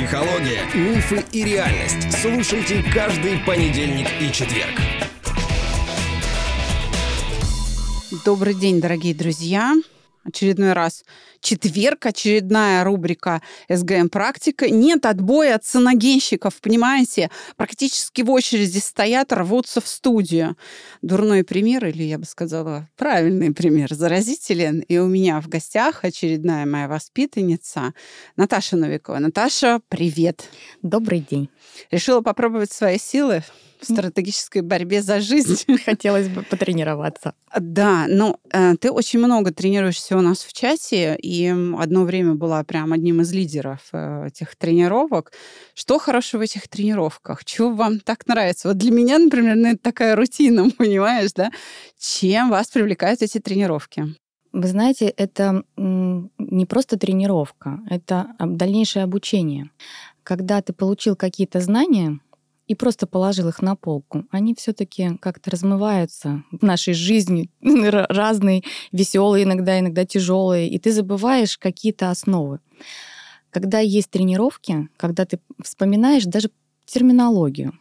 Психология, мифы и реальность. Слушайте каждый понедельник и четверг. Добрый день, дорогие друзья. Очередной раз четверг, очередная рубрика СГМ «Практика». Нет отбоя от саногенщиков, понимаете? Практически в очереди стоят, рвутся в студию. Дурной пример, или я бы сказала, правильный пример, заразителен. И у меня в гостях очередная моя воспитанница Наташа Новикова. Наташа, привет. Добрый день. Решила попробовать свои силы в стратегической борьбе за жизнь. Хотелось бы потренироваться. Да, ну, э, ты очень много тренируешься у нас в чате, и одно время была прям одним из лидеров э, этих тренировок. Что хорошего в этих тренировках? Чего вам так нравится? Вот для меня, например, ну, это такая рутина, понимаешь, да? Чем вас привлекают эти тренировки? Вы знаете, это не просто тренировка, это дальнейшее обучение. Когда ты получил какие-то знания, и просто положил их на полку, они все-таки как-то размываются в нашей жизни, разные, веселые иногда, иногда тяжелые, и ты забываешь какие-то основы. Когда есть тренировки, когда ты вспоминаешь даже терминологию,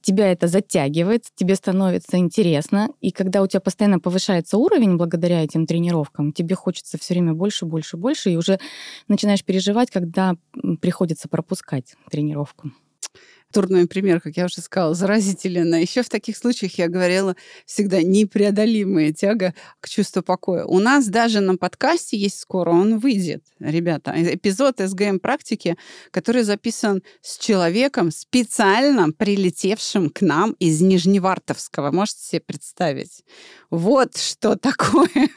тебя это затягивает, тебе становится интересно, и когда у тебя постоянно повышается уровень благодаря этим тренировкам, тебе хочется все время больше, больше, больше, и уже начинаешь переживать, когда приходится пропускать тренировку дурной пример, как я уже сказала, заразителен. Еще в таких случаях я говорила всегда непреодолимая тяга к чувству покоя. У нас даже на подкасте есть скоро, он выйдет, ребята, эпизод СГМ практики, который записан с человеком, специально прилетевшим к нам из Нижневартовского. Можете себе представить? Вот что такое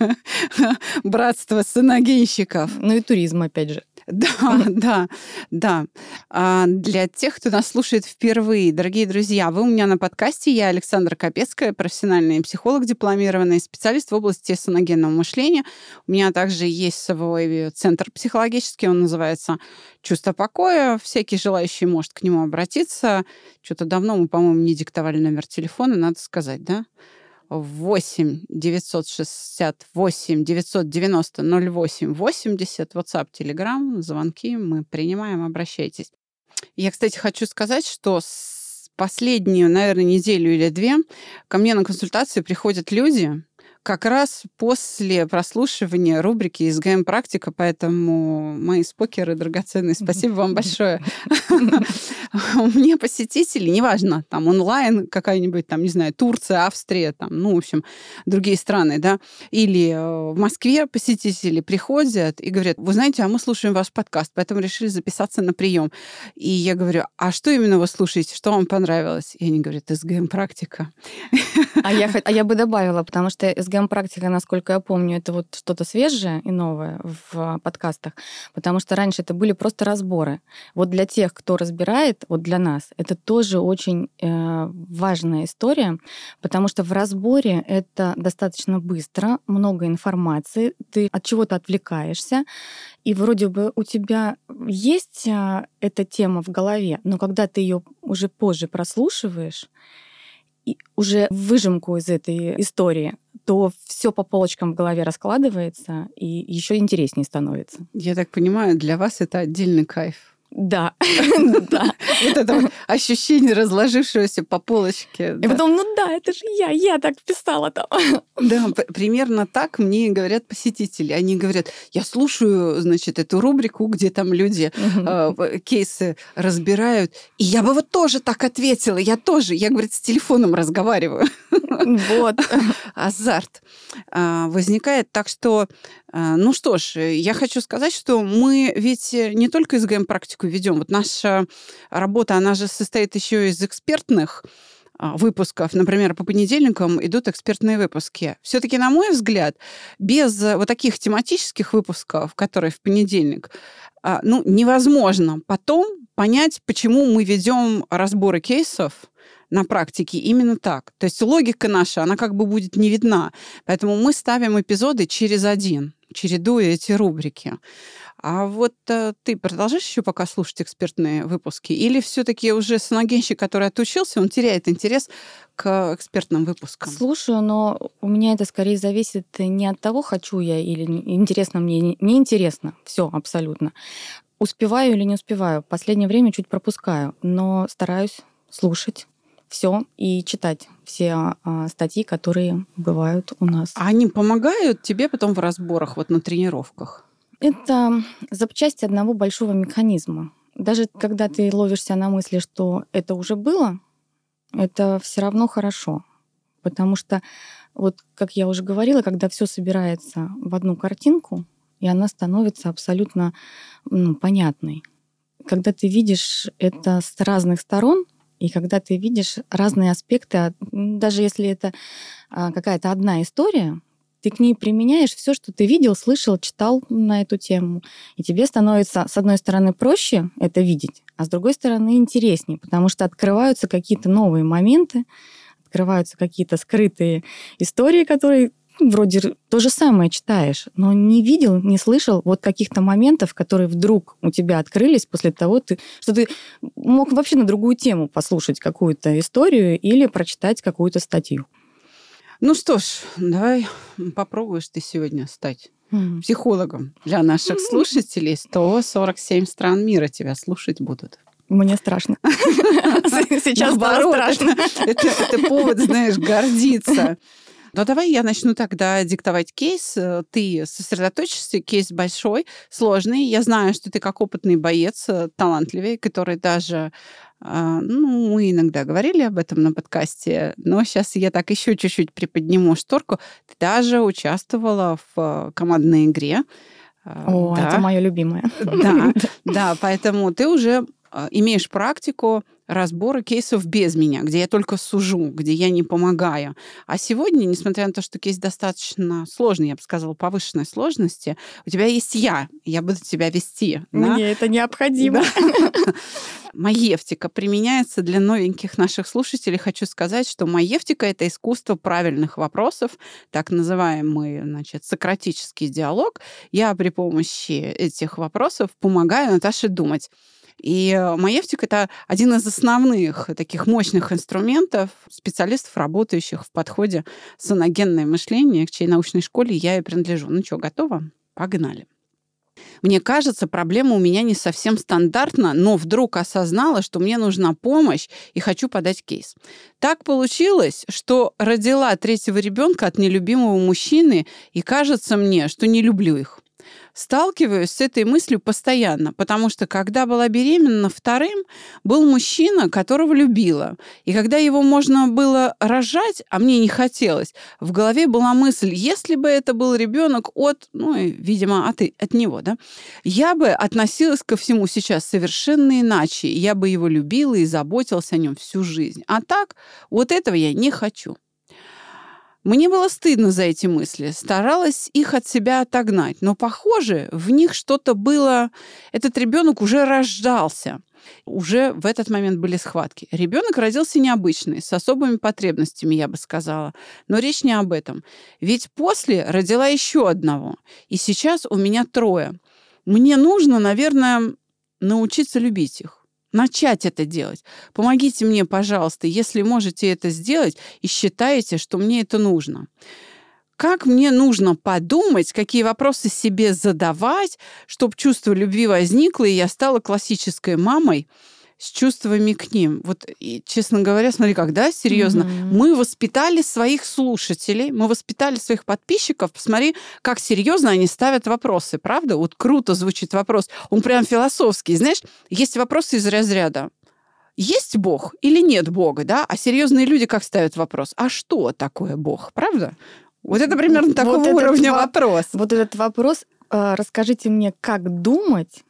братство саногенщиков. Ну и туризм, опять же. Да, да, да. А для тех, кто нас слушает впервые, дорогие друзья, вы у меня на подкасте. Я Александра Капецкая, профессиональный психолог, дипломированный специалист в области саногенного мышления. У меня также есть свой центр психологический, он называется «Чувство покоя». Всякий желающий может к нему обратиться. Что-то давно мы, по-моему, не диктовали номер телефона, надо сказать, да? 8 968 990 08 80, WhatsApp, Telegram, звонки мы принимаем, обращайтесь. Я, кстати, хочу сказать, что с последнюю, наверное, неделю или две ко мне на консультации приходят люди, как раз после прослушивания рубрики из ГМ практика, поэтому мои спокеры драгоценные, спасибо вам большое. Меня посетители, неважно, там онлайн какая-нибудь, там, не знаю, Турция, Австрия, там, ну, в общем, другие страны, да, или э, в Москве посетители приходят и говорят, вы знаете, а мы слушаем ваш подкаст, поэтому решили записаться на прием. И я говорю, а что именно вы слушаете, что вам понравилось? И они говорят, СГМ практика. А я, а я бы добавила, потому что СГМ-практика, насколько я помню, это вот что-то свежее и новое в подкастах, потому что раньше это были просто разборы. Вот для тех, кто разбирает, вот для нас, это тоже очень э, важная история, потому что в разборе это достаточно быстро, много информации, ты от чего-то отвлекаешься, и вроде бы у тебя есть э, эта тема в голове, но когда ты ее уже позже прослушиваешь, и уже выжимку из этой истории, то все по полочкам в голове раскладывается и еще интереснее становится. Я так понимаю, для вас это отдельный кайф. Да, да. Вот это ощущение разложившегося по полочке. И потом, ну да, это же я, я так писала там. Да, примерно так мне говорят посетители. Они говорят, я слушаю, значит, эту рубрику, где там люди э, кейсы разбирают, и я бы вот тоже так ответила, я тоже, я, говорит, с телефоном разговариваю. Вот. Азарт а, возникает. Так что, а, ну что ж, я хочу сказать, что мы ведь не только СГМ практику ведем. Вот наша работа, она же состоит еще из экспертных а, выпусков, например, по понедельникам идут экспертные выпуски. Все-таки, на мой взгляд, без вот таких тематических выпусков, которые в понедельник, ну, невозможно потом понять, почему мы ведем разборы кейсов, на практике именно так. То есть логика наша, она как бы будет не видна. Поэтому мы ставим эпизоды через один, чередуя эти рубрики. А вот э, ты продолжаешь еще пока слушать экспертные выпуски? Или все-таки уже саногенщик, который отучился, он теряет интерес к экспертным выпускам? Слушаю, но у меня это скорее зависит не от того, хочу я или интересно мне, не интересно. Все абсолютно Успеваю или не успеваю. Последнее время чуть пропускаю, но стараюсь слушать все и читать все а, статьи, которые бывают у нас. А они помогают тебе потом в разборах, вот на тренировках? Это запчасти одного большого механизма. Даже когда ты ловишься на мысли, что это уже было, это все равно хорошо. Потому что, вот как я уже говорила, когда все собирается в одну картинку, и она становится абсолютно ну, понятной. Когда ты видишь это с разных сторон, и когда ты видишь разные аспекты, даже если это а, какая-то одна история, ты к ней применяешь все, что ты видел, слышал, читал на эту тему. И тебе становится, с одной стороны, проще это видеть, а с другой стороны, интереснее, потому что открываются какие-то новые моменты, открываются какие-то скрытые истории, которые вроде то же самое читаешь, но не видел, не слышал вот каких-то моментов, которые вдруг у тебя открылись после того, ты, что ты мог вообще на другую тему послушать какую-то историю или прочитать какую-то статью. Ну что ж, давай попробуешь ты сегодня стать mm. психологом для наших слушателей. 147 стран мира тебя слушать будут. Мне страшно. Сейчас страшно. Это повод, знаешь, гордиться. Но давай я начну тогда диктовать кейс. Э, ты сосредоточишься, кейс большой, сложный. Я знаю, что ты как опытный боец, э, талантливый, который даже а, ну, мы иногда говорили об этом на подкасте, но сейчас я так еще чуть-чуть приподниму шторку. Ты даже участвовала в э, командной игре. О, да. это мое любимое. Да, да, поэтому ты уже имеешь практику разборы кейсов без меня, где я только сужу, где я не помогаю. А сегодня, несмотря на то, что кейс достаточно сложный, я бы сказала, повышенной сложности, у тебя есть я, я буду тебя вести. Мне да? это необходимо. Маевтика применяется для новеньких наших слушателей. Хочу сказать, что маевтика — это искусство правильных вопросов, так называемый значит, сократический диалог. Я при помощи этих вопросов помогаю Наташе думать. И э, Маевтик — это один из основных таких мощных инструментов специалистов, работающих в подходе саногенное мышление, к чьей научной школе я и принадлежу. Ну что, готово? Погнали. Мне кажется, проблема у меня не совсем стандартна, но вдруг осознала, что мне нужна помощь и хочу подать кейс. Так получилось, что родила третьего ребенка от нелюбимого мужчины, и кажется мне, что не люблю их сталкиваюсь с этой мыслью постоянно, потому что когда была беременна вторым, был мужчина, которого любила. И когда его можно было рожать, а мне не хотелось, в голове была мысль, если бы это был ребенок от, ну, видимо, от, от него, да, я бы относилась ко всему сейчас совершенно иначе. Я бы его любила и заботилась о нем всю жизнь. А так, вот этого я не хочу. Мне было стыдно за эти мысли, старалась их от себя отогнать, но, похоже, в них что-то было... Этот ребенок уже рождался. Уже в этот момент были схватки. Ребенок родился необычный, с особыми потребностями, я бы сказала. Но речь не об этом. Ведь после родила еще одного. И сейчас у меня трое. Мне нужно, наверное, научиться любить их начать это делать. Помогите мне, пожалуйста, если можете это сделать и считаете, что мне это нужно. Как мне нужно подумать, какие вопросы себе задавать, чтобы чувство любви возникло, и я стала классической мамой, с чувствами к ним. Вот, и, честно говоря, смотри, когда серьезно, mm-hmm. мы воспитали своих слушателей, мы воспитали своих подписчиков. Посмотри, как серьезно они ставят вопросы, правда? Вот круто звучит вопрос. Он прям философский. Знаешь, есть вопросы из разряда есть Бог или нет Бога, да? А серьезные люди как ставят вопрос? А что такое Бог, правда? Вот это примерно такого вот уровня вопрос. Вот этот вопрос. Э, расскажите мне, как думать,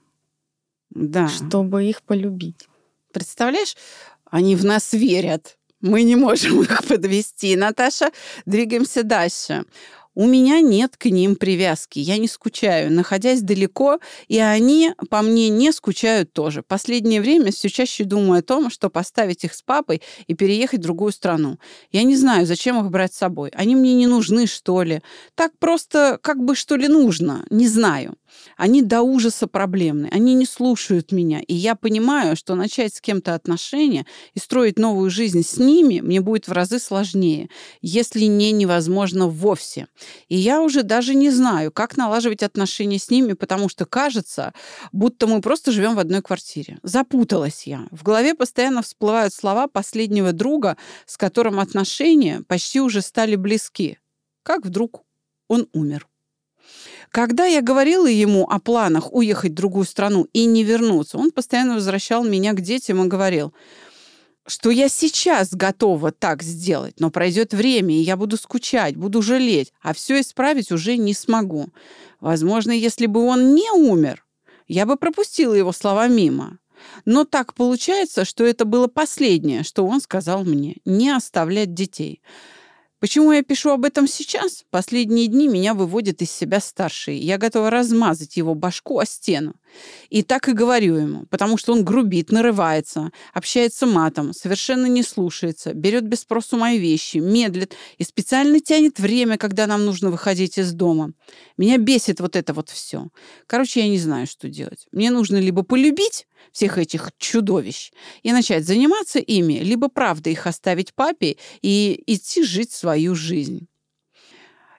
да. чтобы их полюбить. Представляешь, они в нас верят. Мы не можем их подвести. Наташа, двигаемся дальше. У меня нет к ним привязки, я не скучаю, находясь далеко, и они по мне не скучают тоже. Последнее время все чаще думаю о том, что поставить их с папой и переехать в другую страну. Я не знаю, зачем их брать с собой. Они мне не нужны, что ли. Так просто как бы что ли нужно, не знаю. Они до ужаса проблемны, они не слушают меня. И я понимаю, что начать с кем-то отношения и строить новую жизнь с ними мне будет в разы сложнее, если не невозможно вовсе. И я уже даже не знаю, как налаживать отношения с ними, потому что кажется, будто мы просто живем в одной квартире. Запуталась я. В голове постоянно всплывают слова последнего друга, с которым отношения почти уже стали близки. Как вдруг он умер. Когда я говорила ему о планах уехать в другую страну и не вернуться, он постоянно возвращал меня к детям и говорил, что я сейчас готова так сделать, но пройдет время, и я буду скучать, буду жалеть, а все исправить уже не смогу. Возможно, если бы он не умер, я бы пропустила его слова мимо. Но так получается, что это было последнее, что он сказал мне – не оставлять детей. Почему я пишу об этом сейчас? Последние дни меня выводит из себя старший. Я готова размазать его башку о стену. И так и говорю ему, потому что он грубит, нарывается, общается матом, совершенно не слушается, берет без спросу мои вещи, медлит и специально тянет время, когда нам нужно выходить из дома. Меня бесит вот это вот все. Короче, я не знаю, что делать. Мне нужно либо полюбить, всех этих чудовищ и начать заниматься ими, либо правда их оставить папе и идти жить свою жизнь.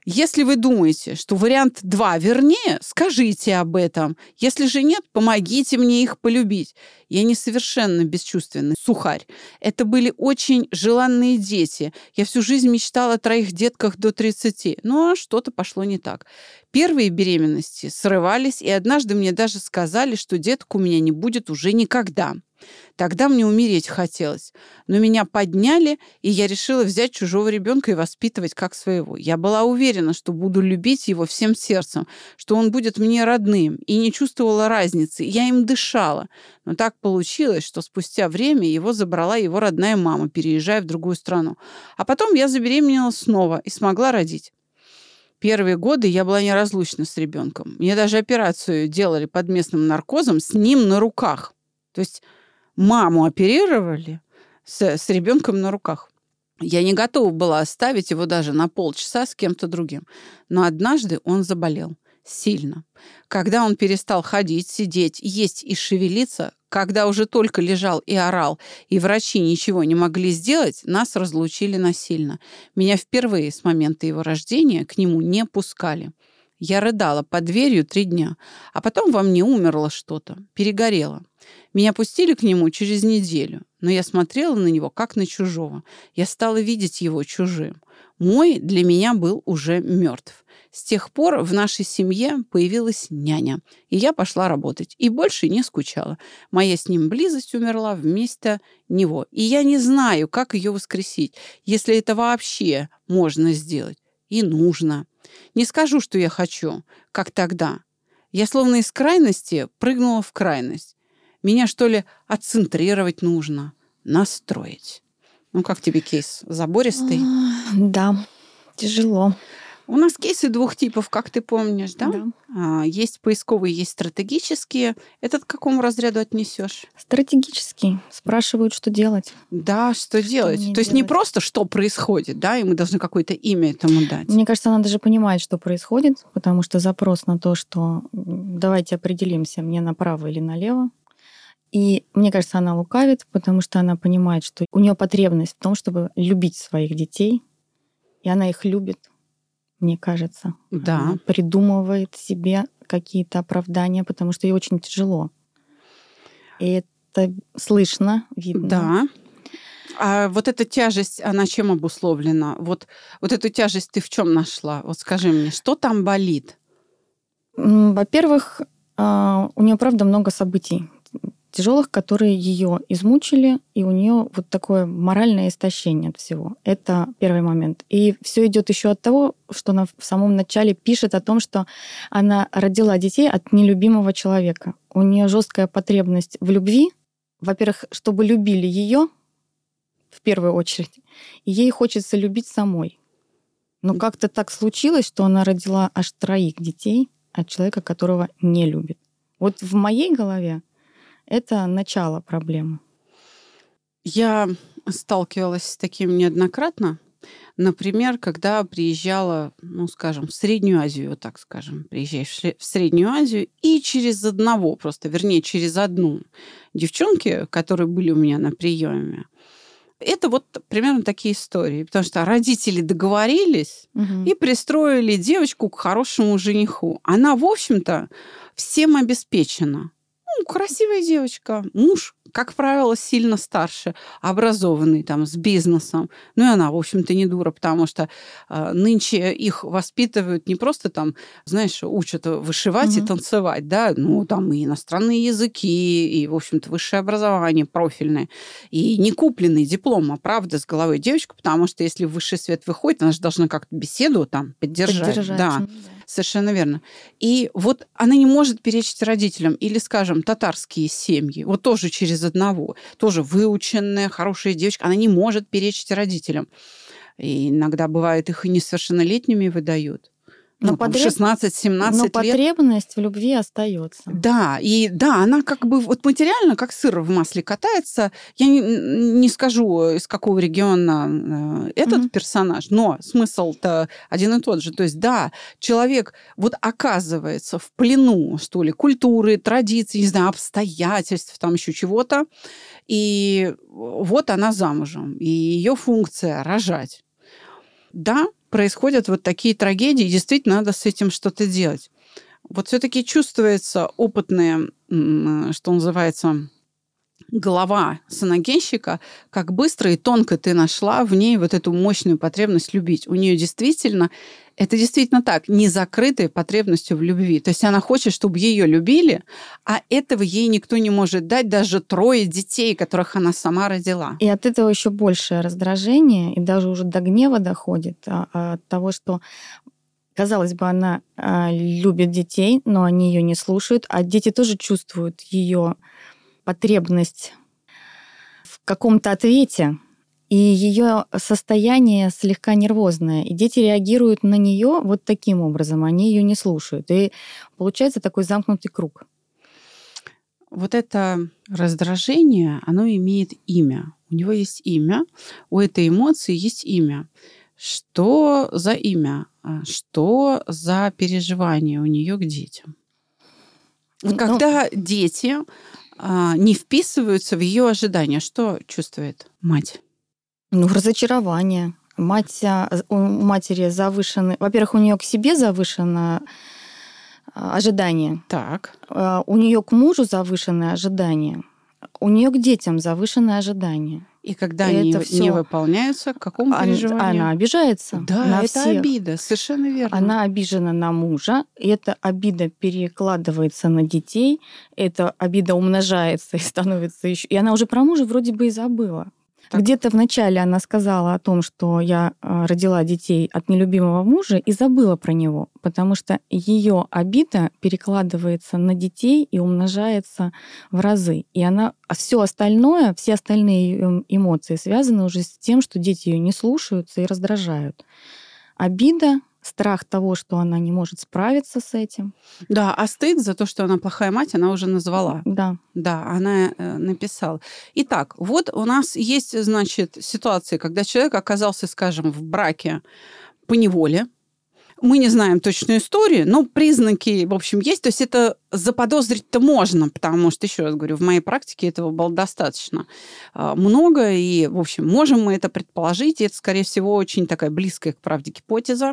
Если вы думаете, что вариант 2 вернее, скажите об этом. Если же нет, помогите мне их полюбить. Я не совершенно бесчувственный сухарь. Это были очень желанные дети. Я всю жизнь мечтала о троих детках до 30. Ну а что-то пошло не так. Первые беременности срывались, и однажды мне даже сказали, что деток у меня не будет уже никогда. Тогда мне умереть хотелось. Но меня подняли, и я решила взять чужого ребенка и воспитывать как своего. Я была уверена, что буду любить его всем сердцем, что он будет мне родным, и не чувствовала разницы. Я им дышала. Но так получилось, что спустя время его забрала его родная мама, переезжая в другую страну. А потом я забеременела снова и смогла родить. Первые годы я была неразлучна с ребенком. Мне даже операцию делали под местным наркозом с ним на руках. То есть маму оперировали с, с ребенком на руках. Я не готова была оставить его даже на полчаса с кем-то другим. Но однажды он заболел. Сильно. Когда он перестал ходить, сидеть, есть и шевелиться, когда уже только лежал и орал, и врачи ничего не могли сделать, нас разлучили насильно. Меня впервые с момента его рождения к нему не пускали. Я рыдала под дверью три дня, а потом во мне умерло что-то, перегорело. Меня пустили к нему через неделю, но я смотрела на него как на чужого. Я стала видеть его чужим. Мой для меня был уже мертв. С тех пор в нашей семье появилась няня, и я пошла работать. И больше не скучала. Моя с ним близость умерла вместо него. И я не знаю, как ее воскресить, если это вообще можно сделать. И нужно. Не скажу, что я хочу, как тогда. Я словно из крайности прыгнула в крайность. Меня, что ли, отцентрировать нужно, настроить. Ну, как тебе кейс? Забористый? Да, тяжело. У нас кейсы двух типов, как ты помнишь, да? Да. А, есть поисковые, есть стратегические. Этот к какому разряду отнесешь? Стратегический. Спрашивают, что делать. Да, что, делать. То есть не делать? просто что происходит, да, и мы должны какое-то имя этому дать. Мне кажется, она даже понимает, что происходит, потому что запрос на то, что давайте определимся, мне направо или налево. И мне кажется, она лукавит, потому что она понимает, что у нее потребность в том, чтобы любить своих детей, и она их любит, мне кажется. Да. Она придумывает себе какие-то оправдания, потому что ей очень тяжело. И это слышно, видно. Да. А вот эта тяжесть, она чем обусловлена? Вот, вот эту тяжесть ты в чем нашла? Вот скажи мне, что там болит? Во-первых, а, у нее правда много событий тяжелых, которые ее измучили, и у нее вот такое моральное истощение от всего. Это первый момент. И все идет еще от того, что она в самом начале пишет о том, что она родила детей от нелюбимого человека. У нее жесткая потребность в любви. Во-первых, чтобы любили ее в первую очередь, и ей хочется любить самой. Но как-то так случилось, что она родила аж троих детей от человека, которого не любит. Вот в моей голове это начало проблемы. Я сталкивалась с таким неоднократно. Например, когда приезжала, ну, скажем, в Среднюю Азию, вот так скажем, приезжаешь в Среднюю Азию, и через одного просто, вернее, через одну девчонки, которые были у меня на приеме, это вот примерно такие истории, потому что родители договорились угу. и пристроили девочку к хорошему жениху. Она, в общем-то, всем обеспечена. Ну, красивая девочка, муж как правило, сильно старше, образованный, там, с бизнесом. Ну и она, в общем-то, не дура, потому что э, нынче их воспитывают не просто там, знаешь, учат вышивать угу. и танцевать, да, ну там и иностранные языки, и, в общем-то, высшее образование профильное, и не купленный диплом, а правда с головой девочка, потому что если в высший свет выходит, она же должна как-то беседу там поддержать. поддержать да. да. Совершенно верно. И вот она не может перечить родителям. Или, скажем, татарские семьи. Вот тоже через одного. Тоже выученная, хорошая девочка. Она не может перечить родителям. И иногда бывает их и несовершеннолетними выдают ну, потреб... 16-17 лет. Но потребность в любви остается. Да, и да, она как бы вот материально, как сыр в масле катается. Я не, не скажу, из какого региона э, этот mm-hmm. персонаж, но смысл-то один и тот же. То есть, да, человек вот оказывается в плену, что ли, культуры, традиций, не знаю, обстоятельств, там еще чего-то. И вот она замужем, и ее функция рожать. Да, происходят вот такие трагедии, и действительно надо с этим что-то делать. Вот все-таки чувствуется опытная, что называется, голова саногенщика, как быстро и тонко ты нашла в ней вот эту мощную потребность любить. У нее действительно это действительно так, не закрытая потребностью в любви. То есть она хочет, чтобы ее любили, а этого ей никто не может дать, даже трое детей, которых она сама родила. И от этого еще большее раздражение, и даже уже до гнева доходит, а, а от того, что Казалось бы, она а, любит детей, но они ее не слушают, а дети тоже чувствуют ее потребность в каком-то ответе, и ее состояние слегка нервозное, и дети реагируют на нее вот таким образом, они ее не слушают. И получается такой замкнутый круг. Вот это раздражение, оно имеет имя. У него есть имя, у этой эмоции есть имя. Что за имя? А что за переживание у нее к детям? Вот ну, когда дети не вписываются в ее ожидания, что чувствует мать? Ну, разочарование. Мать, а, у матери завышены... Во-первых, у нее к себе завышено а, ожидание. Так. А, у нее к мужу завышенное ожидание. У нее к детям завышенное ожидание. И когда и они не выполняются, к какому она, переживанию? Она обижается. Да, на это всех. обида, совершенно верно. Она обижена на мужа, и эта обида перекладывается на детей, эта обида умножается и становится еще... И она уже про мужа вроде бы и забыла. Где-то в начале она сказала о том, что я а, родила детей от нелюбимого мужа и забыла про него, потому что ее обида перекладывается на детей и умножается в разы. И она а все остальное, все остальные эм, эмоции связаны уже с тем, что дети ее не слушаются и раздражают. Обида страх того, что она не может справиться с этим. Да, а стыд за то, что она плохая мать, она уже назвала. Да. Да, она э, написала. Итак, вот у нас есть, значит, ситуации, когда человек оказался, скажем, в браке по неволе, мы не знаем точную историю, но признаки, в общем, есть. То есть это заподозрить-то можно, потому что, еще раз говорю, в моей практике этого было достаточно а, много, и, в общем, можем мы это предположить, и это, скорее всего, очень такая близкая к правде гипотеза,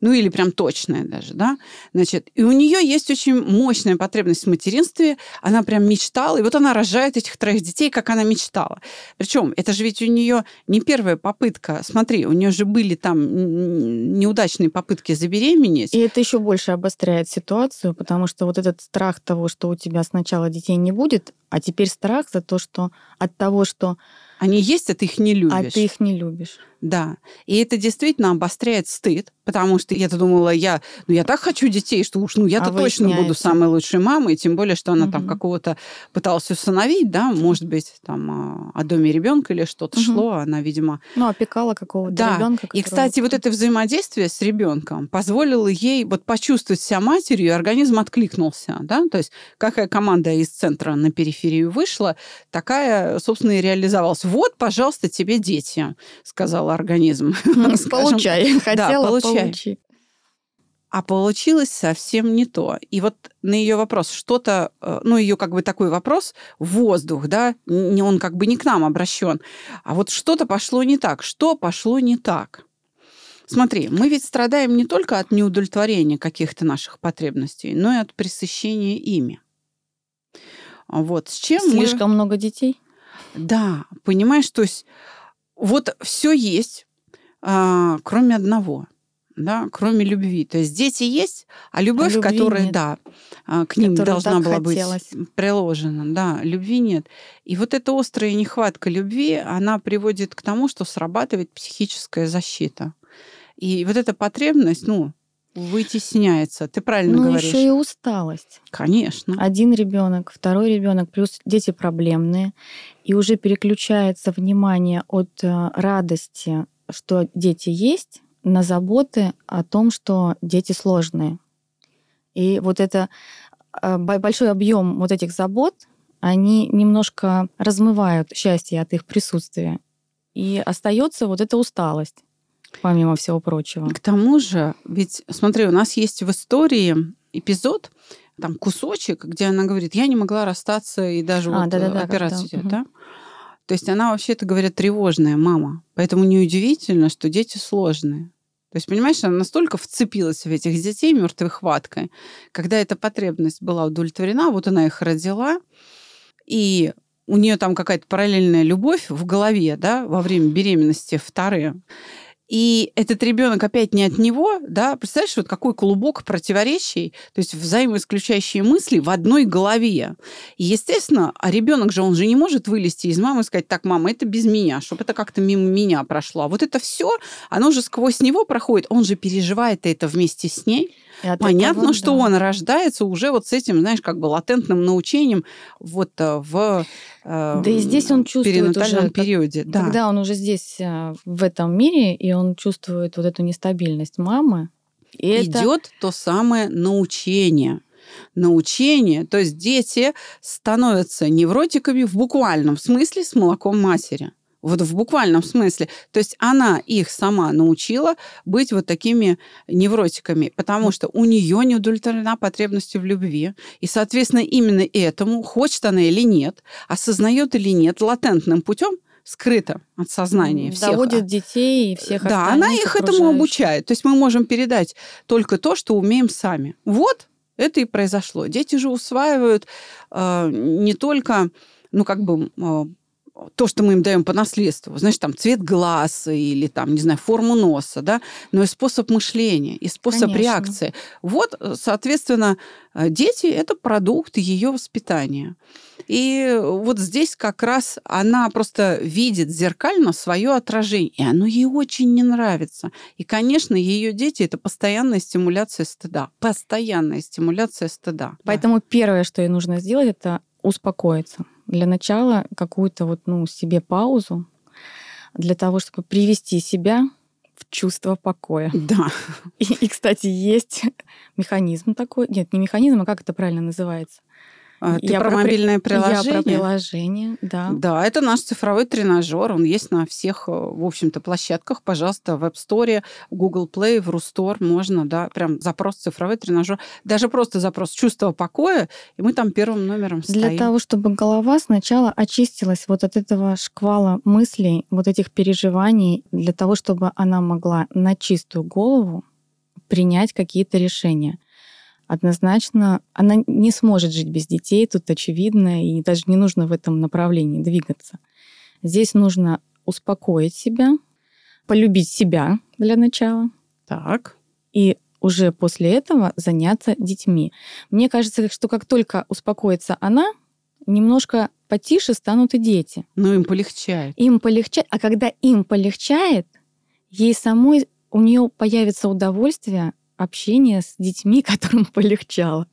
ну или прям точная даже, да. Значит, и у нее есть очень мощная потребность в материнстве, она прям мечтала, и вот она рожает этих троих детей, как она мечтала. Причем это же ведь у нее не первая попытка, смотри, у нее же были там неудачные попытки забеременеть. И это еще больше обостряет ситуацию, потому что вот этот страх того, что у тебя сначала детей не будет, а теперь страх за то, что от того, что они есть, а ты их не любишь. А ты их не любишь. Да. И это действительно обостряет стыд, потому что я-то думала, я, ну, я так хочу детей, что уж, ну, я-то а точно буду самой лучшей мамой, тем более, что она угу. там какого-то пыталась усыновить, да, может быть, там а, о доме ребенка или что-то угу. шло, она, видимо... Ну, опекала какого-то да. ребенка. Которого... И, кстати, вот это взаимодействие с ребенком позволило ей вот почувствовать себя матерью, и организм откликнулся, да, то есть какая команда из центра на периферию вышла, такая, собственно, и реализовалась вот, пожалуйста, тебе дети, сказал организм. Получай. Хотела, получай. А получилось совсем не то. И вот на ее вопрос что-то, э, ну, ее как бы такой вопрос, воздух, да, не он как бы не к нам обращен, а вот что-то пошло не так. Что пошло не так? Смотри, мы ведь страдаем не только от неудовлетворения каких-то наших потребностей, но и от пресыщения ими. Вот с чем Слишком мы... много детей? Да, понимаешь, то есть вот все есть, а, кроме одного, да, кроме любви. То есть дети есть, а любовь, любви которая, нет. да, а, к ним должна была хотелось. быть приложена, да, любви нет. И вот эта острая нехватка любви, она приводит к тому, что срабатывает психическая защита. И вот эта потребность, ну, вытесняется. Ты правильно Ну, говоришь. еще и усталость. Конечно. Один ребенок, второй ребенок, плюс дети проблемные, и уже переключается внимание от э, радости, что дети есть, на заботы о том, что дети сложные. И вот это э, бо- большой объем вот этих забот, они немножко размывают счастье от их присутствия. И остается вот эта усталость, помимо всего прочего. К тому же, ведь, смотри, у нас есть в истории эпизод, там кусочек, где она говорит, я не могла расстаться и даже А, вот э, операцию когда, делать, да? То есть она вообще-то, говорят, тревожная мама. Поэтому неудивительно, что дети сложные. То есть, понимаешь, она настолько вцепилась в этих детей мертвой хваткой, когда эта потребность была удовлетворена, вот она их родила, и у нее там какая-то параллельная любовь в голове, да, во время беременности вторые. И этот ребенок опять не от него, да, представляешь, вот какой клубок противоречий, то есть взаимоисключающие мысли в одной голове. И, естественно, а ребенок же, он же не может вылезти из мамы и сказать, так, мама, это без меня, чтобы это как-то мимо меня прошло. А вот это все, оно же сквозь него проходит, он же переживает это вместе с ней. От Понятно, этого, что да. он рождается уже вот с этим, знаешь, как бы латентным научением вот э, в э, Да и здесь он чувствует уже, как- периоде. Да. Когда он уже здесь, э, в этом мире, и он чувствует вот эту нестабильность мамы, и это... идет то самое научение. Научение, то есть дети становятся невротиками в буквальном смысле с молоком матери. Вот в буквальном смысле. То есть она их сама научила быть вот такими невротиками, потому что у нее не удовлетворена потребностью в любви. И, соответственно, именно этому, хочет она или нет, осознает или нет, латентным путем скрыто от сознания всех. доводит детей и всех Да, она их этому обучает. То есть мы можем передать только то, что умеем сами. Вот это и произошло. Дети же усваивают э, не только, ну, как бы, э, то, что мы им даем по наследству, знаешь, там цвет глаз или там, не знаю, форму носа, да, но и способ мышления, и способ Конечно. реакции. Вот, соответственно, э, дети – это продукт ее воспитания. И вот здесь как раз она просто видит зеркально свое отражение, и оно ей очень не нравится. И, конечно, ее дети – это постоянная стимуляция стыда. Постоянная стимуляция стыда. Поэтому первое, что ей нужно сделать, это успокоиться. Для начала какую-то вот, ну, себе паузу для того, чтобы привести себя в чувство покоя. Да. И, и, кстати, есть механизм такой. Нет, не механизм, а как это правильно называется? А, Ты Я про про мобильное Я приложение? про приложение, да. Да, это наш цифровой тренажер. Он есть на всех, э, в общем-то, площадках. Пожалуйста, в App Store, в Google Play, в Рустор можно, да, прям запрос цифровой тренажер. Даже просто запрос чувство покоя, и мы там первым номером стоим. Для того, чтобы голова сначала очистилась вот от этого шквала мыслей, вот этих переживаний, для того, чтобы она могла на чистую голову принять какие-то решения. Однозначно она не сможет жить без детей, тут очевидно, и даже не нужно в этом направлении двигаться. Здесь нужно успокоить себя, полюбить себя для начала, Так. и уже после этого заняться детьми. Мне кажется, что как только успокоится она, немножко потише станут и дети. Ну, им полегчает. Им полегчает, а когда им полегчает, ей самой у нее появится удовольствие общения с детьми, которым полегчало.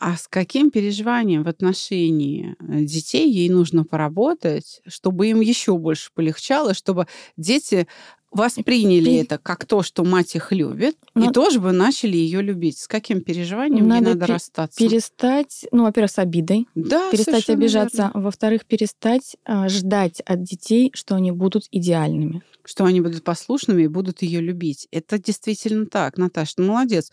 А с каким переживанием в отношении э, детей ей нужно поработать, чтобы им еще больше полегчало, чтобы дети восприняли и... это как то, что мать их любит, Но... и тоже бы начали ее любить. С каким переживанием надо, надо пе- расстаться? Перестать, ну, во-первых, с обидой. Да, перестать обижаться. Верно. Во-вторых, перестать а, ждать от детей, что они будут идеальными. Что они будут послушными и будут ее любить. Это действительно так, Наташа, ну, молодец.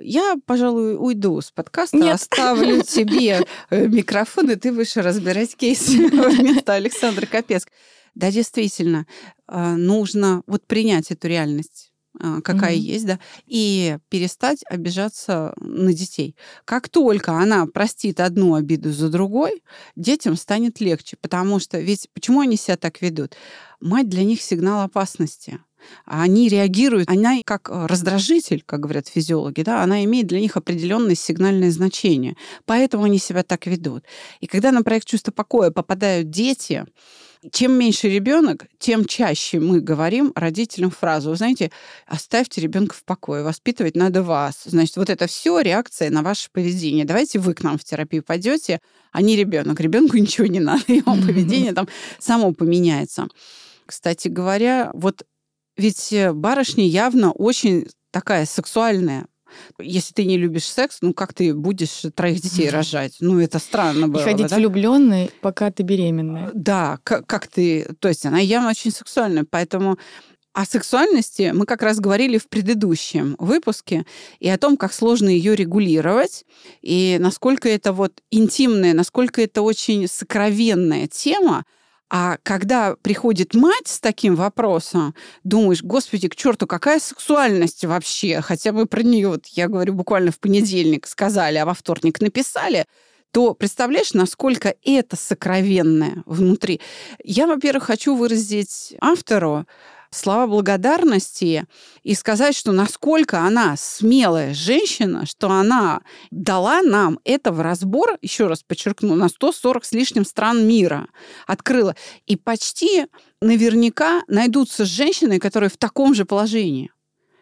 Я, пожалуй, уйду с подкаста, Нет. оставлю тебе э, микрофон, и ты будешь разбирать кейс вместо Александра Капецк. Да, действительно, а, нужно вот принять эту реальность а, какая mm-hmm. есть, да, и перестать обижаться на детей. Как только она простит одну обиду за другой, детям станет легче, потому что ведь почему они себя так ведут? Мать для них сигнал опасности. Они реагируют, она как раздражитель, как говорят физиологи, да, она имеет для них определенное сигнальное значение. Поэтому они себя так ведут. И когда на проект чувства покоя попадают дети, чем меньше ребенок, тем чаще мы говорим родителям фразу, вы знаете, оставьте ребенка в покое, воспитывать надо вас. Значит, вот это все реакция на ваше поведение. Давайте вы к нам в терапию пойдете, а не ребенок. Ребенку ничего не надо, его поведение там само поменяется. Кстати говоря, вот ведь барышня явно очень такая сексуальная если ты не любишь секс, ну как ты будешь троих детей рожать? Ну это странно было. И ходить да? влюбленной, пока ты беременная. Да, как, как ты... То есть она явно очень сексуальная, поэтому о сексуальности мы как раз говорили в предыдущем выпуске и о том, как сложно ее регулировать, и насколько это вот интимная, насколько это очень сокровенная тема, а когда приходит мать с таким вопросом, думаешь, господи, к черту, какая сексуальность вообще? Хотя мы про нее, вот, я говорю, буквально в понедельник сказали, а во вторник написали, то представляешь, насколько это сокровенное внутри. Я, во-первых, хочу выразить автору слова благодарности и сказать, что насколько она смелая женщина, что она дала нам это в разбор, еще раз подчеркну, на 140 с лишним стран мира открыла. И почти наверняка найдутся женщины, которые в таком же положении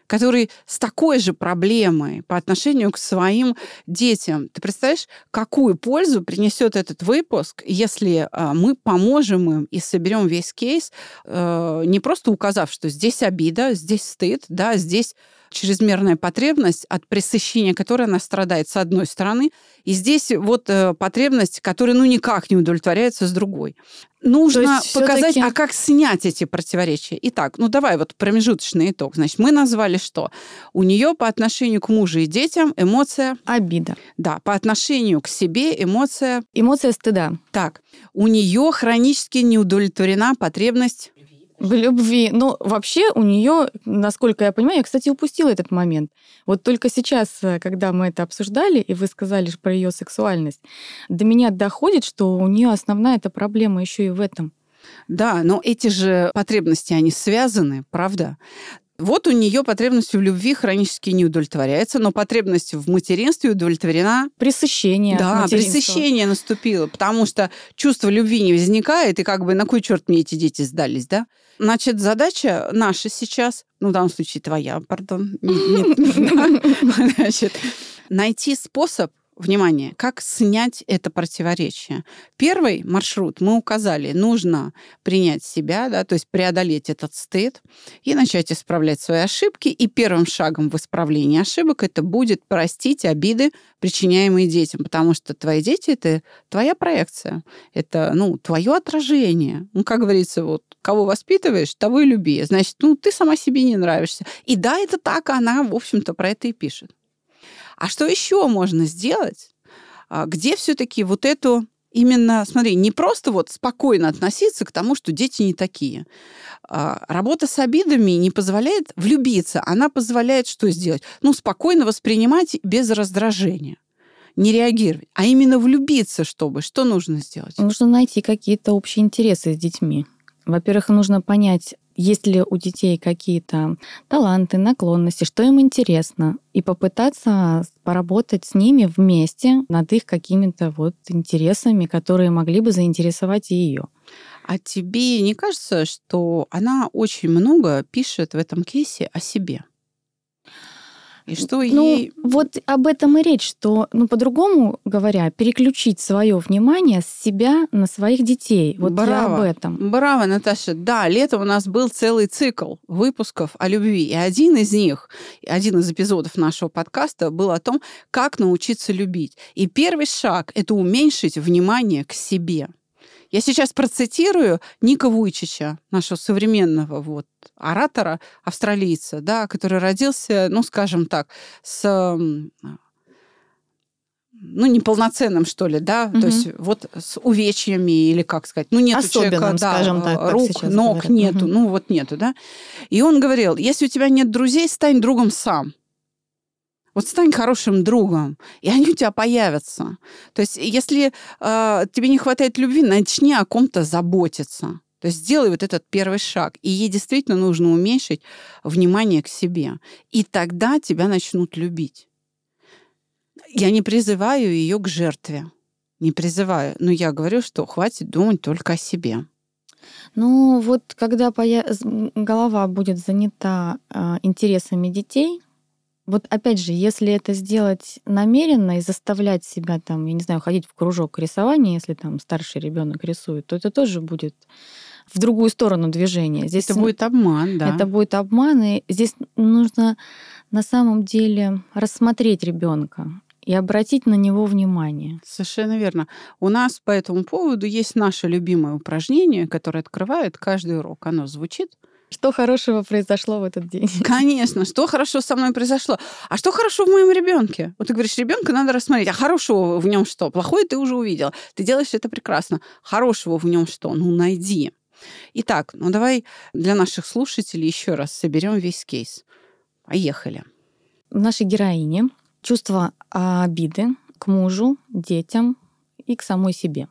который с такой же проблемой по отношению к своим детям. Ты представляешь, какую пользу принесет этот выпуск, если а, мы поможем им и соберем весь кейс, э, не просто указав, что здесь обида, здесь стыд, да, здесь чрезмерная потребность, от пресыщения которой она страдает с одной стороны, и здесь вот э, потребность, которая ну никак не удовлетворяется с другой. Нужно показать, а как снять эти противоречия. Итак, ну давай вот промежуточный итог. Значит, мы назвали что? У нее по отношению к мужу и детям эмоция... Обида. Да, по отношению к себе эмоция... Эмоция стыда. Так, у нее хронически не удовлетворена потребность в любви. Ну, вообще у нее, насколько я понимаю, я, кстати, упустила этот момент. Вот только сейчас, э, когда мы это обсуждали, и вы сказали про ее сексуальность, до меня доходит, что у нее основная эта проблема еще и в этом. Да, но эти же потребности, они связаны, правда? Вот у нее потребность в любви хронически не удовлетворяется, но потребность в материнстве удовлетворена. Пресыщение. Да, пресыщение наступило, потому что чувство любви не возникает, и как бы на кой черт мне эти дети сдались, да? Значит, задача наша сейчас, ну, в данном случае твоя, пардон, значит, найти способ внимание, как снять это противоречие. Первый маршрут мы указали, нужно принять себя, да, то есть преодолеть этот стыд и начать исправлять свои ошибки. И первым шагом в исправлении ошибок это будет простить обиды, причиняемые детям, потому что твои дети это твоя проекция, это ну твое отражение. Ну как говорится, вот кого воспитываешь, того и люби. Значит, ну ты сама себе не нравишься. И да, это так, она в общем-то про это и пишет. А что еще можно сделать, а, где все-таки вот эту именно, смотри, не просто вот спокойно относиться к тому, что дети не такие. А, работа с обидами не позволяет влюбиться, она позволяет что сделать? Ну, спокойно воспринимать без раздражения не реагировать, а именно влюбиться, чтобы. Что нужно сделать? Нужно найти какие-то общие интересы с детьми. Во-первых, нужно понять, есть ли у детей какие-то таланты, наклонности, что им интересно, и попытаться поработать с ними вместе над их какими-то вот интересами, которые могли бы заинтересовать и ее. А тебе не кажется, что она очень много пишет в этом кейсе о себе? И что Ну, ей... вот об этом и речь, что, ну, по-другому говоря, переключить свое внимание с себя на своих детей. Вот я Браво. об этом. Браво, Наташа. Да, летом у нас был целый цикл выпусков о любви. И один из них, один из эпизодов нашего подкаста был о том, как научиться любить. И первый шаг — это уменьшить внимание к себе. Я сейчас процитирую Ника Вуйчича, нашего современного вот оратора, австралийца, да, который родился, ну, скажем так, с ну, неполноценным, что ли, да, Мгм. то есть вот с увечьями или, как сказать, ну, нет человека, да, скажем так, рук, ног говорят. нету, Мгм. ну, вот нету, да. И он говорил, если у тебя нет друзей, стань другом сам. Вот стань хорошим другом, и они у тебя появятся. То есть, если э, тебе не хватает любви, начни о ком-то заботиться. То есть сделай вот этот первый шаг. И ей действительно нужно уменьшить внимание к себе. И тогда тебя начнут любить. Я не призываю ее к жертве. Не призываю. Но я говорю, что хватит думать только о себе. Ну, вот когда поя- голова будет занята а, интересами детей, вот опять же, если это сделать намеренно и заставлять себя там, я не знаю, ходить в кружок рисования, если там старший ребенок рисует, то это тоже будет в другую сторону движение. Здесь Это будет обман, да. это будет обман, и здесь нужно на самом деле рассмотреть ребенка и обратить на него внимание. Совершенно верно. У нас по этому поводу есть наше любимое упражнение, которое открывает каждый урок. Оно звучит. Что хорошего произошло в этот день? Конечно, что хорошо со мной произошло. А что хорошо в моем ребенке? Вот ты говоришь, ребенка надо рассмотреть. А хорошего в нем что? Плохое ты уже увидела. Ты делаешь это прекрасно. Хорошего в нем что? Ну, найди. Итак, ну давай для наших слушателей еще раз соберем весь кейс. Поехали. В нашей героине чувство обиды к мужу, детям и к самой себе.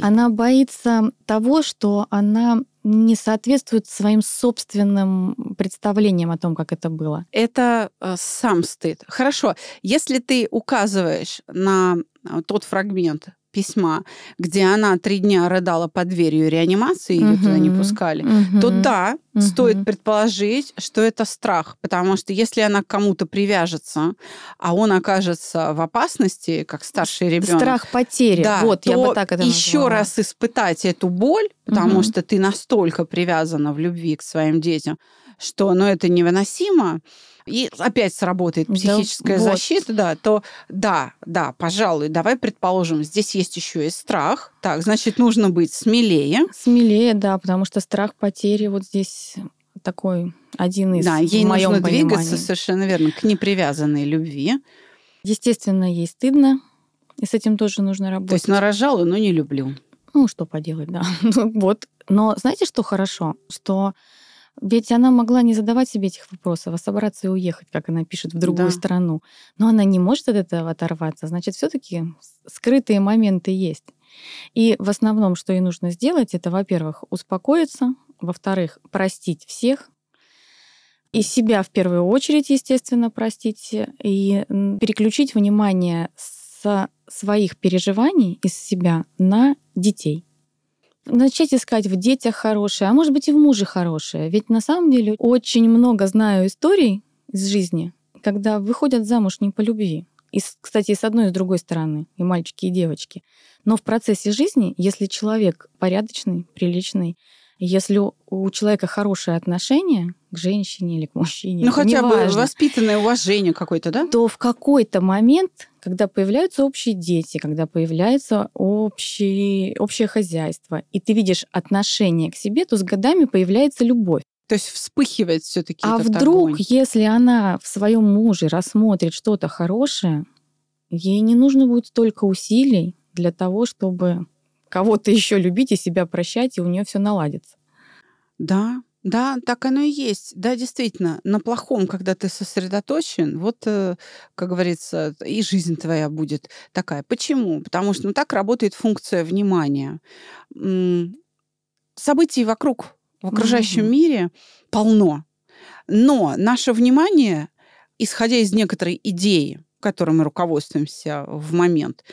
Она боится того, что она не соответствует своим собственным представлениям о том, как это было. Это э, сам стыд. Хорошо, если ты указываешь на э, тот фрагмент письма, где она три дня рыдала под дверью реанимации, ее туда не пускали, Мгм. то да, Мгм. стоит предположить, что это страх, потому что если она к кому-то привяжется, а он окажется в опасности, как старший ребенок, Страх потери. да, вот, я бы так это еще раз испытать эту боль, потому Мгм. что ты настолько привязана в любви к своим детям, что ну, это невыносимо, и опять сработает Да, психическая вот. защита, да, то да, да, пожалуй, давай предположим, здесь есть еще и страх, так, значит, нужно быть смелее, Смелее, да, потому что страх потери вот здесь такой один из да, ей в моем нужно двигаться понимании. совершенно верно к непривязанной любви, Естественно, ей стыдно, и с этим тоже нужно работать. то есть нарожала, но не люблю. Ну, что поделать, да. Ну, вот. Но знаете, что хорошо? Что ведь она могла не задавать себе этих вопросов, а собраться и уехать, как она пишет, в другую Да. страну. Но она не может от этого оторваться. Значит, все таки скрытые моменты есть. И в основном, что ей нужно сделать, это, во-первых, успокоиться, во-вторых, простить всех, и себя в первую очередь, естественно, простить, и переключить внимание со своих переживаний из себя на детей. Начать искать в детях хорошее, а может быть и в муже хорошее. Ведь на самом деле очень много знаю историй из жизни, когда выходят замуж не по любви. И, кстати, и с одной, и с другой стороны, и мальчики, и девочки. Но в процессе жизни, если человек порядочный, приличный, если у- человека хорошее отношение к женщине или к мужчине, Ну, хотя бы неважно, воспитанное уважение какое-то, да? то в какой-то момент, когда появляются общие дети, когда появляется общий, общее хозяйство, и ты видишь отношение к себе, то с годами появляется любовь. То есть вспыхивает все-таки а вдруг, огонь. если она в своем муже рассмотрит что-то хорошее, ей не нужно будет столько усилий для того, чтобы кого-то еще любить и себя прощать, и у нее все наладится. Да, да, так оно и есть. Да, действительно, на плохом, когда ты сосредоточен, вот, э, как говорится, и жизнь твоя будет такая. Почему? Потому что ну, так работает функция внимания. Событий вокруг, в окружающем Мгм. мире полно. Но наше внимание, исходя из некоторой идеи, которой мы руководствуемся в момент,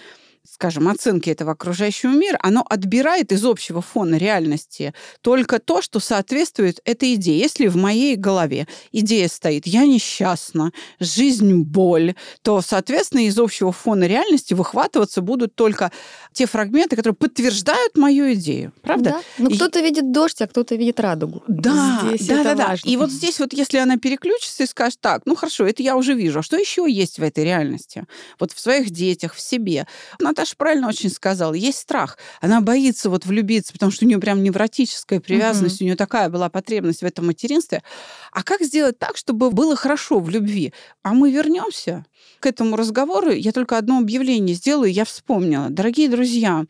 скажем, оценки этого окружающего мира, оно отбирает из общего фона реальности только то, что соответствует этой идее. Если в моей голове идея стоит «я несчастна», «жизнь – боль», то, соответственно, из общего фона реальности выхватываться будут только те фрагменты, которые подтверждают мою идею. Правда? Да. Ну, кто-то видит дождь, а кто-то видит радугу. Да, Здесь да, да, да. важно. И вот здесь вот, если она переключится и скажет, так, ну хорошо, это я уже вижу, а что еще есть в этой реальности? Вот в своих детях, в себе. Наташа правильно очень сказала, есть страх. Она боится вот влюбиться, потому что у нее прям невротическая привязанность, у нее такая была потребность в этом материнстве. А как сделать так, чтобы было хорошо в любви? А мы вернемся к этому разговору. Я только одно объявление сделаю, я вспомнила. Дорогие друзья,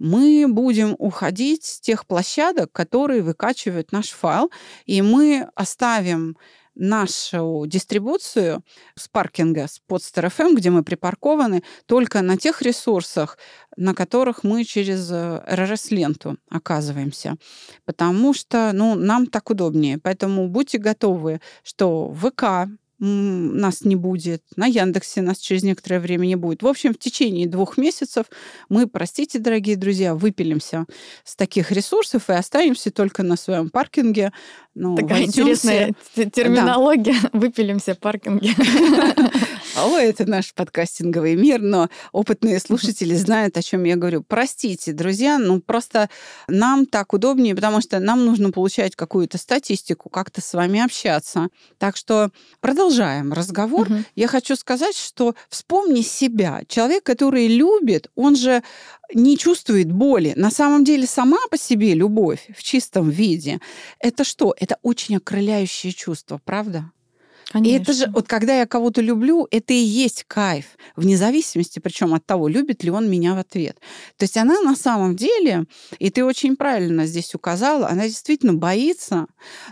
мы будем уходить с тех площадок, которые выкачивают наш файл, и мы оставим нашу дистрибуцию с паркинга, с Podster FM, где мы припаркованы, только на тех ресурсах, на которых мы через RRS-ленту оказываемся. Потому что ну, нам так удобнее. Поэтому будьте готовы, что ВК, нас не будет, на Яндексе нас через некоторое время не будет. В общем, в течение двух месяцев мы, простите, дорогие друзья, выпилимся с таких ресурсов и останемся только на своем паркинге. Ну, Такая интересная терминология. Выпилимся паркинге. О, это наш подкастинговый мир, но опытные слушатели знают, о чем я говорю. Простите, друзья, ну просто нам так удобнее, потому что нам нужно получать какую-то статистику, как-то с вами общаться. Так что продолжаем разговор. Мгм. Я хочу сказать, что вспомни себя. Человек, который любит, он же не чувствует боли. На самом деле сама по себе любовь в чистом виде – это что? Это очень окрыляющее чувство, правда? И это же, Конечно. вот когда я кого-то люблю, это и есть кайф, вне зависимости, причем от того, любит ли он меня в ответ. То есть она на самом деле, и ты очень правильно здесь указала, она действительно боится,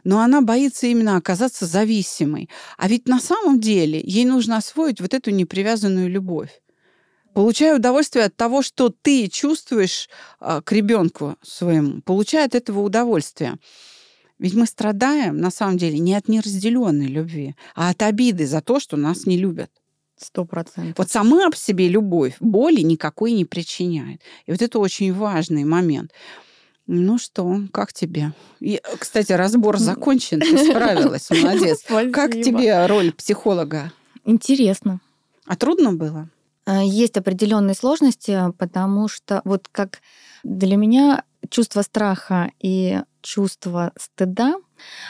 но она боится именно оказаться зависимой. А ведь на самом деле ей нужно освоить вот эту непривязанную любовь. Получая удовольствие от того, что ты чувствуешь а, к ребенку своему, получая от этого удовольствие. Ведь мы страдаем, на самом деле, не от неразделенной любви, а от обиды за то, что нас не любят. Сто процентов. Вот сама по себе любовь боли никакой не причиняет. И вот это очень важный момент. Ну что, как тебе? И, кстати, разбор закончен, ты справилась, молодец. Как Спасибо. тебе роль психолога? Интересно. А трудно было? А, Есть определенные сложности, потому что вот как для меня чувство страха и чувство стыда,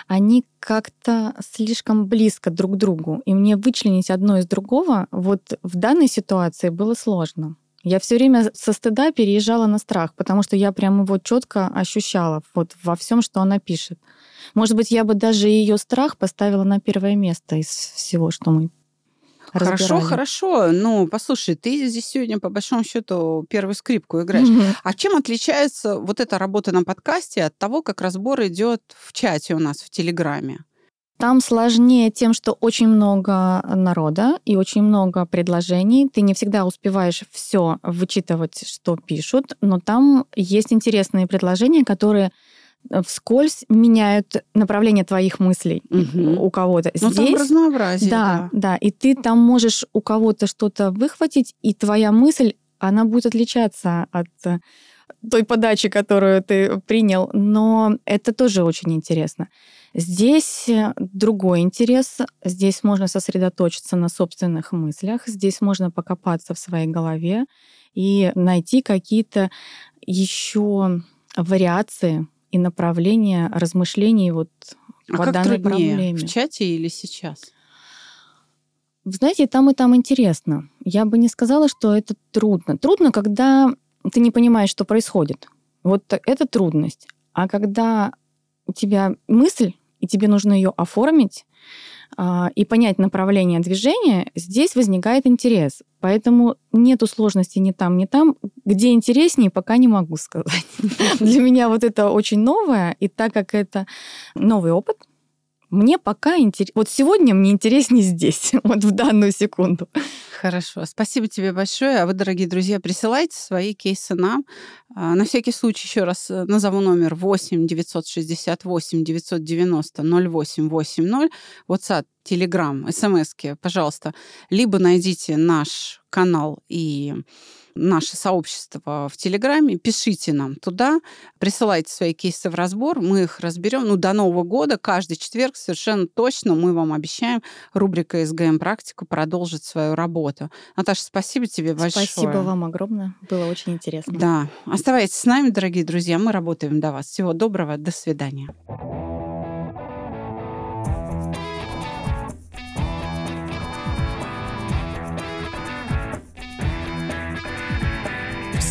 они как-то слишком близко друг к другу. И мне вычленить одно из другого вот в данной ситуации было сложно. Я все время со стыда переезжала на страх, потому что я прям его четко ощущала вот во всем, что она пишет. Может быть, я бы даже ее страх поставила на первое место из всего, что мы Хорошо, разбирали. хорошо. Ну, послушай, ты здесь сегодня, по большому счету, первую скрипку играешь. Мгм. А чем отличается вот эта работа на подкасте от того, как разбор идет в чате у нас в Телеграме? Там сложнее тем, что очень много народа и очень много предложений. Ты не всегда успеваешь все вычитывать, что пишут, но там есть интересные предложения, которые вскользь меняют направление твоих мыслей Мгм. у кого-то. Ну, там разнообразие, да, да. да, и ты там можешь у кого-то что-то выхватить, и твоя мысль, она будет отличаться от э, той подачи, которую ты принял, но это тоже очень интересно. Здесь э, другой интерес, здесь можно сосредоточиться на собственных мыслях, здесь можно покопаться в своей голове и найти какие-то еще вариации и направления размышлений вот А по как данной труднее, проблеме. в чате или сейчас? Вы знаете, там и там интересно. Я бы не сказала, что это трудно. Трудно, когда ты не понимаешь, что происходит. Вот это трудность. А когда у тебя мысль, и тебе нужно ее оформить и понять направление движения, здесь возникает интерес. Поэтому нету сложности ни там, ни там. Где интереснее, пока не могу сказать. Для меня вот это очень новое, и так как это новый опыт, мне пока интересно. Вот сегодня мне интереснее здесь, вот в данную секунду. Хорошо. Спасибо тебе большое. А вы, дорогие друзья, присылайте свои кейсы нам. А, На всякий случай еще раз э, назову номер 8 968 990 0880. WhatsApp, Telegram, смс пожалуйста. Либо найдите наш канал и наше сообщество в Телеграме, пишите нам туда, присылайте свои кейсы в разбор, мы их разберем. Ну, до Нового года, каждый четверг совершенно точно мы вам обещаем, рубрика СГМ «Практика» продолжит свою работу. Наташа, спасибо тебе большое. Спасибо вам огромное. Было очень интересно. Да. Оставайтесь с нами, дорогие друзья. Мы работаем до вас. Всего доброго. До свидания.